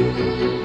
Música